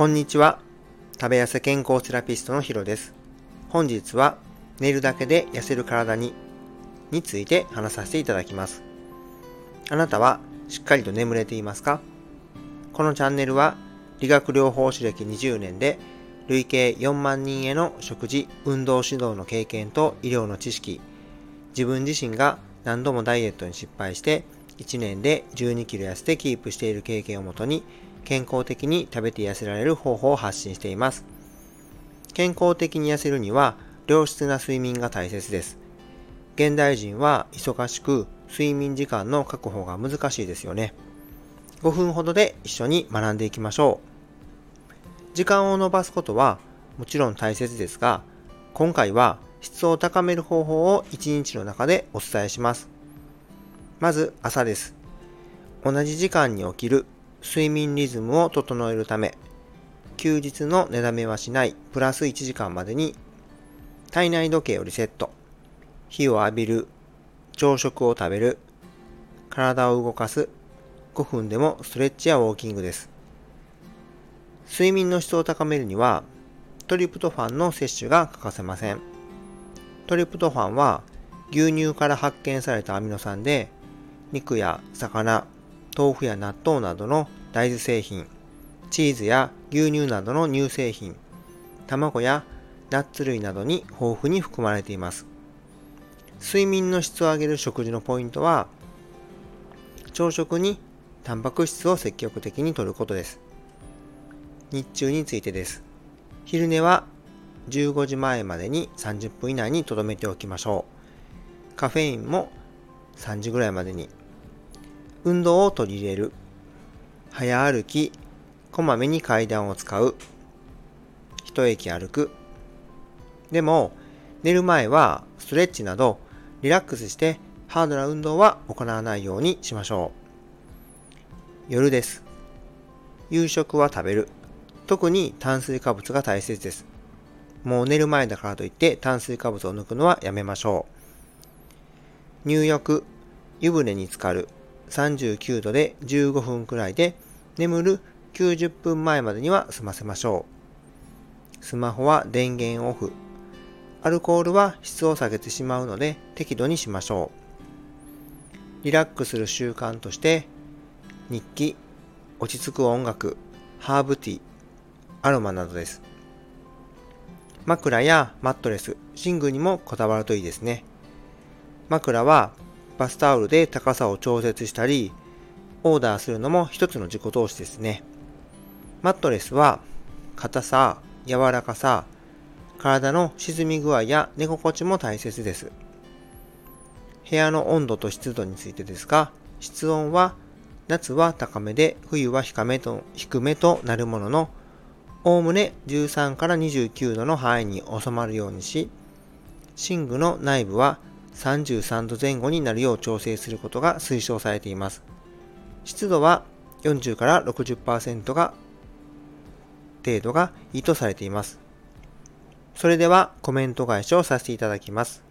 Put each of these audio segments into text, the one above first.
こんにちは。食べ痩せ健康セラピストのヒロです。本日は寝るだけで痩せる体にについて話させていただきます。あなたはしっかりと眠れていますか？このチャンネルは理学療法士歴20年で累計4万人への食事、運動指導の経験と医療の知識、自分自身が何度もダイエットに失敗して1年で12キロ痩せてキープしている経験をもとに健康的に食べて痩せられる方法を発信しています。健康的に痩せるには良質な睡眠が大切です。現代人は忙しく睡眠時間の確保が難しいですよね。5分ほどで一緒に学んでいきましょう。時間を延ばすことはもちろん大切ですが、今回は質を高める方法を1日の中でお伝えします。まず朝です。同じ時間に起きる睡眠リズムを整えるため、休日の寝だめはしないプラス1時間までに体内時計をリセット、火を浴びる、朝食を食べる、体を動かす、5分でもストレッチやウォーキングです。睡眠の質を高めるにはトリプトファンの摂取が欠かせません。トリプトファンは牛乳から発見されたアミノ酸で肉や魚、豆腐や納豆などの大豆製品、チーズや牛乳などの乳製品、卵やナッツ類などに豊富に含まれています。睡眠の質を上げる食事のポイントは、朝食にタンパク質を積極的に摂ることです。日中についてです。昼寝は15時前までに30分以内に留めておきましょう。カフェインも3時ぐらいまでに運動を取り入れる。早歩き、こまめに階段を使う。一駅歩く。でも、寝る前はストレッチなどリラックスしてハードな運動は行わないようにしましょう。夜です。夕食は食べる。特に炭水化物が大切です。もう寝る前だからといって炭水化物を抜くのはやめましょう。入浴、湯船に浸かる。39度で15分くらいで眠る90分前までには済ませましょう。スマホは電源オフ。アルコールは質を下げてしまうので適度にしましょう。リラックスする習慣として日記、落ち着く音楽、ハーブティー、アロマなどです。枕やマットレス、寝具にもこだわるといいですね。枕はバスタオルで高さを調節したり、オーダーするのも一つの自己投資ですね。マットレスは硬さ、柔らかさ、体の沈み具合や寝心地も大切です。部屋の温度と湿度についてですが、室温は夏は高めで冬は低めと低めとなるものの、おおむね13から29度の範囲に収まるようにし、寝具の内部は33度前後になるよう調整することが推奨されています。湿度は40から60%が程度がいいとされています。それではコメント返しをさせていただきます。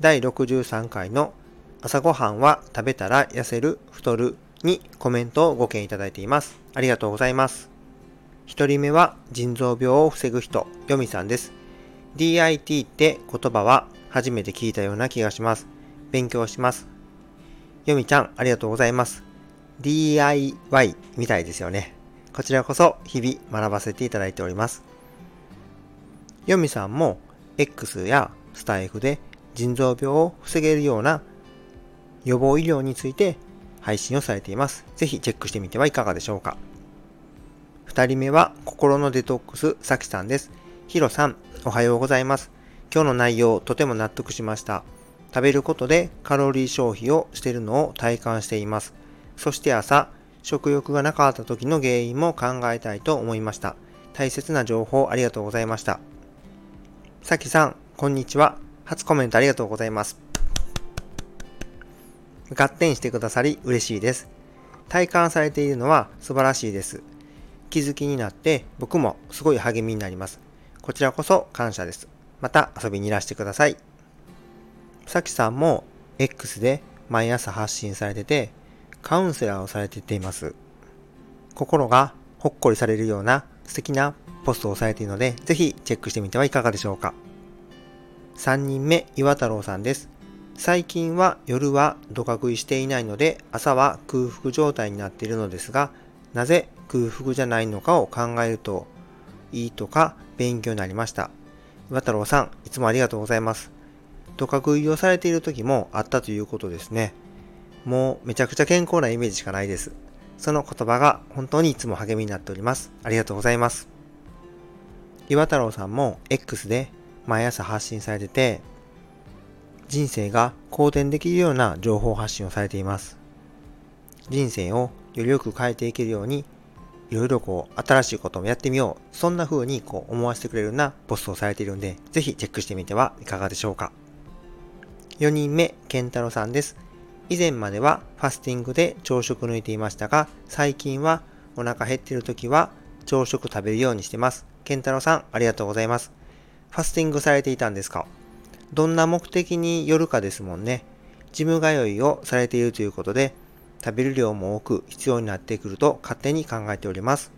第63回の朝ごはんは食べたら痩せる、太るにコメントをご見いただいています。ありがとうございます。一人目は腎臓病を防ぐ人、ヨミさんです。DIT って言葉は初めて聞いたような気がします。勉強します。よみちゃん、ありがとうございます。DIY みたいですよね。こちらこそ日々学ばせていただいております。よみさんも X やスタイフで腎臓病を防げるような予防医療について配信をされています。ぜひチェックしてみてはいかがでしょうか。二人目は心のデトックスさきさんです。ヒロさん、おはようございます。今日の内容とても納得しました。食べることでカロリー消費をしているのを体感しています。そして朝、食欲がなかった時の原因も考えたいと思いました。大切な情報ありがとうございました。さきさん、こんにちは。初コメントありがとうございます。合点してくださり嬉しいです。体感されているのは素晴らしいです。気づきになって僕もすごい励みになります。こちらこそ感謝です。また遊びにいらしてください。さきさんも X で毎朝発信されてて、カウンセラーをされていています。心がほっこりされるような素敵なポストをされているので、ぜひチェックしてみてはいかがでしょうか。3人目、岩太郎さんです。最近は夜はドカ食いしていないので、朝は空腹状態になっているのですが、なぜ空腹じゃないのかを考えるといいとか勉強になりました。岩太郎さん、いつもありがとうございます。ドカ食いをされている時もあったということですね。もうめちゃくちゃ健康なイメージしかないです。その言葉が本当にいつも励みになっております。ありがとうございます。岩太郎さんも X で毎朝発信されてて、人生が好転できるような情報発信をされています。人生をよりよく変えていけるように、いろいろこう新しいこともやってみよう。そんな風にこう思わせてくれるようなポストをされているんで、ぜひチェックしてみてはいかがでしょうか。4人目、健太郎さんです。以前まではファスティングで朝食抜いていましたが、最近はお腹減っている時は朝食食べるようにしてます。健太郎さん、ありがとうございます。ファスティングされていたんですか？どんな目的によるかですもんね。ジム通いをされているということで、食べる量も多く必要になってくると勝手に考えております。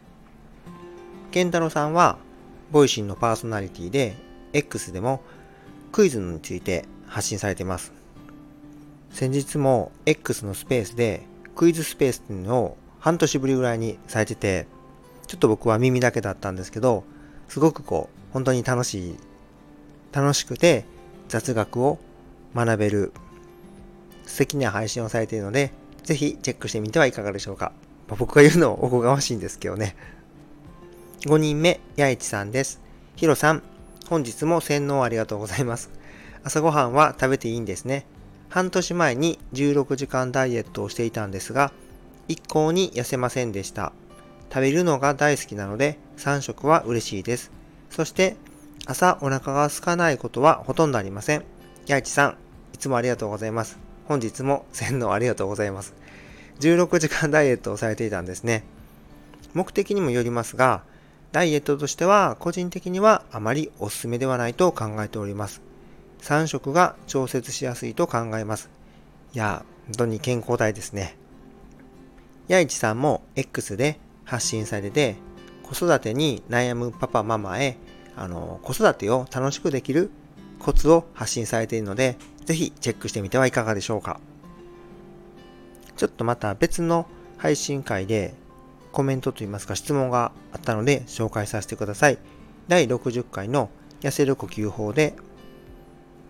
健太郎さんは、ボイシンのパーソナリティで、X でもクイズについて発信されています。先日も X のスペースでクイズスペースっていうのを半年ぶりぐらいにされてて、ちょっと僕は耳だけだったんですけど、すごくこう、本当に楽しい、楽しくて雑学を学べる素敵な配信をされているので、ぜひチェックしてみてはいかがでしょうか。まあ、僕が言うのおこがましいんですけどね。5人目、やいちさんです。ひろさん、本日も洗脳ありがとうございます。朝ごはんは食べていいんですね。半年前に16時間ダイエットをしていたんですが、一向に痩せませんでした。食べるのが大好きなので3食は嬉しいです。そして朝お腹が空かないことはほとんどありません。やいちさん、いつもありがとうございます。本日も洗脳ありがとうございます。16時間ダイエットをされていたんですね。目的にもよりますが、ダイエットとしては個人的にはあまりおすすめではないと考えております。3食が調節しやすいと考えます。いや、本当に健康体ですね。やいちさんも X で発信されて、子育てに悩むパパママへ、あの、子育てを楽しくできるコツを発信されているので、ぜひチェックしてみてはいかがでしょうか。ちょっとまた別の配信会でコメントといいますか質問があったので紹介させてください。第60回の痩せる呼吸法で、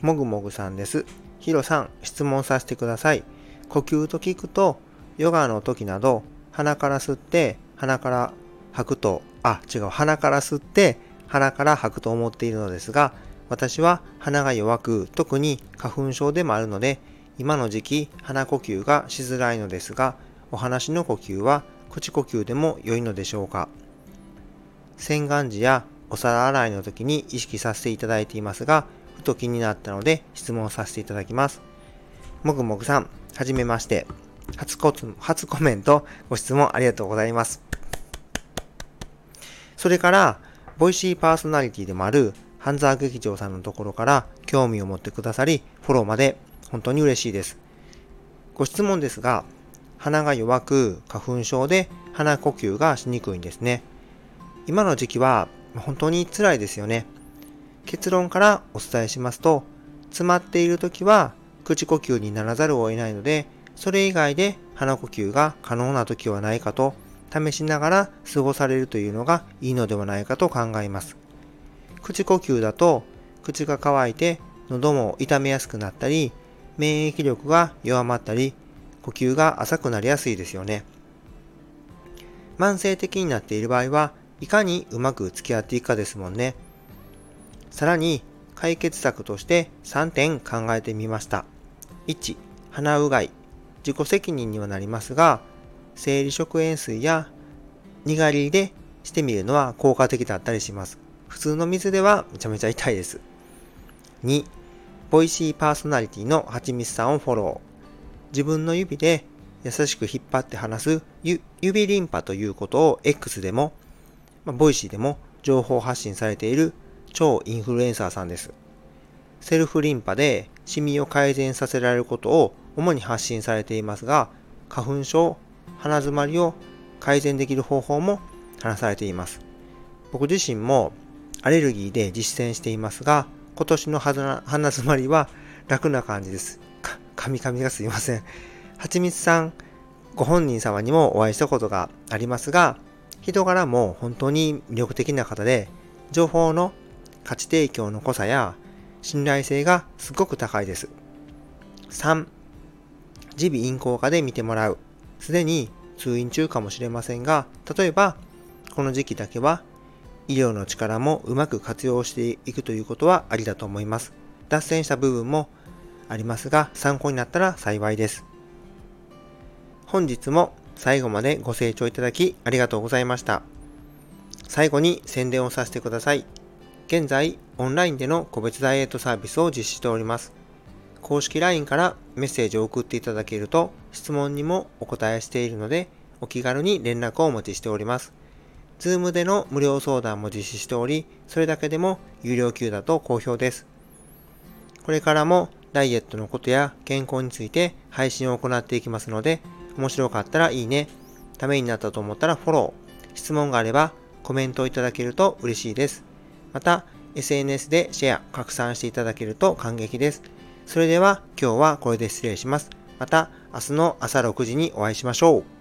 もぐもぐさんです。ヒロさん、質問させてください。呼吸と聞くと、ヨガの時など、鼻から吸って鼻から吐くと、あ、違う、鼻から吸って、鼻から吐くと思っているのですが、私は鼻が弱く、特に花粉症でもあるので、今の時期鼻呼吸がしづらいのですが、お話の呼吸は口呼吸でも良いのでしょうか洗顔時やお皿洗いの時に意識させていただいていますが、ふと気になったので質問させていただきます。もぐもぐさん、はじめまして。初コ初コメント、ご質問ありがとうございます。それから、ボイシーパーソナリティでもある、半沢劇場さんのところから興味を持ってくださり、フォローまで本当に嬉しいです。ご質問ですが、鼻が弱く花粉症で鼻呼吸がしにくいんですね。今の時期は本当に辛いですよね。結論からお伝えしますと、詰まっている時は口呼吸にならざるを得ないので、それ以外で鼻呼吸が可能な時はないかと試しながら過ごされるというのがいいのではないかと考えます。口呼吸だと口が乾いて喉も痛めやすくなったり、免疫力が弱まったり、呼吸が浅くなりやすいですよね。慢性的になっている場合はいかにうまく付き合っていくかですもんね。さらに解決策として3点考えてみました。1、鼻うがい。自己責任にはなりますが、生理食塩水やにがりでしてみるのは効果的だったりします。普通の水ではめちゃめちゃ痛いです。2、ボイシーパーソナリティのはちみつさんをフォロー。自分の指で優しく引っ張って離す指リンパということを X でも、まあ、 Voicy でも情報発信されている超インフルエンサーさんです。セルフリンパでシミを改善させられることを主に発信されていますが、花粉症、鼻づまりを改善できる方法も話されています。僕自身もアレルギーで実践していますが、今年の鼻詰まりは楽な感じです。か、カミカミがすいません。はちみつさん、ご本人様にもお会いしたことがありますが、人柄も本当に魅力的な方で、情報の価値提供の濃さや信頼性がすごく高いです。3、耳鼻咽喉科で見てもらう。すでに通院中かもしれませんが、例えば、この時期だけは医療の力もうまく活用していくということはありだと思います。脱線した部分もありますが、参考になったら幸いです。本日も最後までご清聴いただきありがとうございました。最後に宣伝をさせてください。現在、オンラインでの個別ダイエットサービスを実施しております。公式 LINE からメッセージを送っていただけると質問にもお答えしているのでお気軽に連絡をお待ちしております。Zoom での無料相談も実施しており、それだけでも有料級だと好評です。これからもダイエットのことや健康について配信を行っていきますので、面白かったらいいね、ためになったと思ったらフォロー、質問があればコメントをいただけると嬉しいです。また、SNS でシェア、拡散していただけると感激です。それでは今日はこれで失礼します。また明日の朝6時にお会いしましょう。